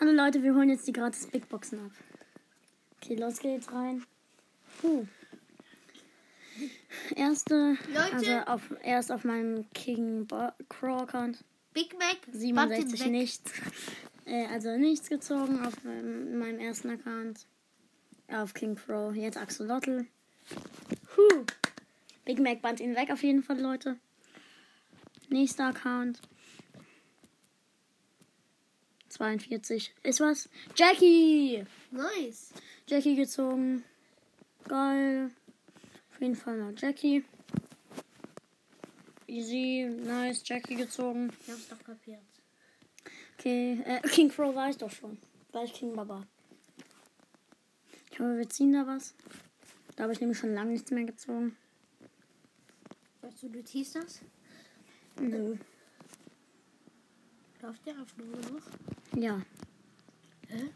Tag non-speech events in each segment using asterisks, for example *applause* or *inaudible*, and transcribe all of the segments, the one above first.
Hallo Leute, wir holen jetzt die gratis Big Boxen ab. Okay, los geht's rein. Puh. Erste, Leute. also auf, erst auf meinem King Crow Account. Big Mac. 67 Button weg. nichts. Äh, also nichts gezogen auf meinem, meinem ersten Account. Auf King Crow. Jetzt Axolotl. Huh. Big Mac band ihn weg auf jeden Fall, Leute. Nächster Account. 42. Ist was? Jackie! Nice. Jackie gezogen. Geil. Auf jeden Fall mal Jackie. Easy, nice, Jackie gezogen. Ich hab's doch kapiert. Okay, äh, *laughs* King Crow war ich doch schon. Gleich King Baba. Ich hoffe, wir ziehen da was. Da habe ich nämlich schon lange nichts mehr gezogen. Weißt du, du teast das? Nö. Läuft der Aufnahme noch? Ja, Hä?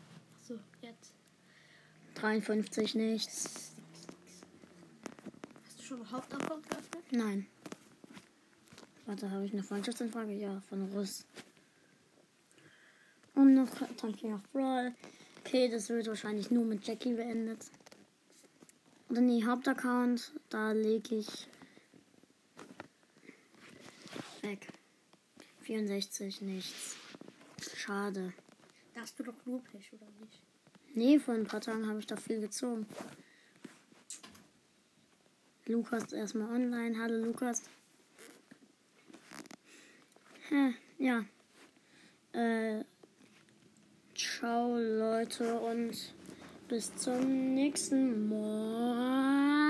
So, jetzt. 53 nichts. Hast du schon einen Hauptaccount geöffnet? Nein. Warte, habe ich eine Freundschaftsanfrage? Ja, von Russ. Und noch Tanking of Brawl. Okay, das wird wahrscheinlich nur mit Jackie beendet. Oder nee, Hauptaccount, da lege ich weg. 64, nichts. Schade. Da hast du doch nur Pech, oder nicht? Nee, vor ein paar Tagen habe ich da viel gezogen. Lukas erstmal online. Hallo Lukas. Hä, ja. Äh, ciao Leute und bis zum nächsten Mal.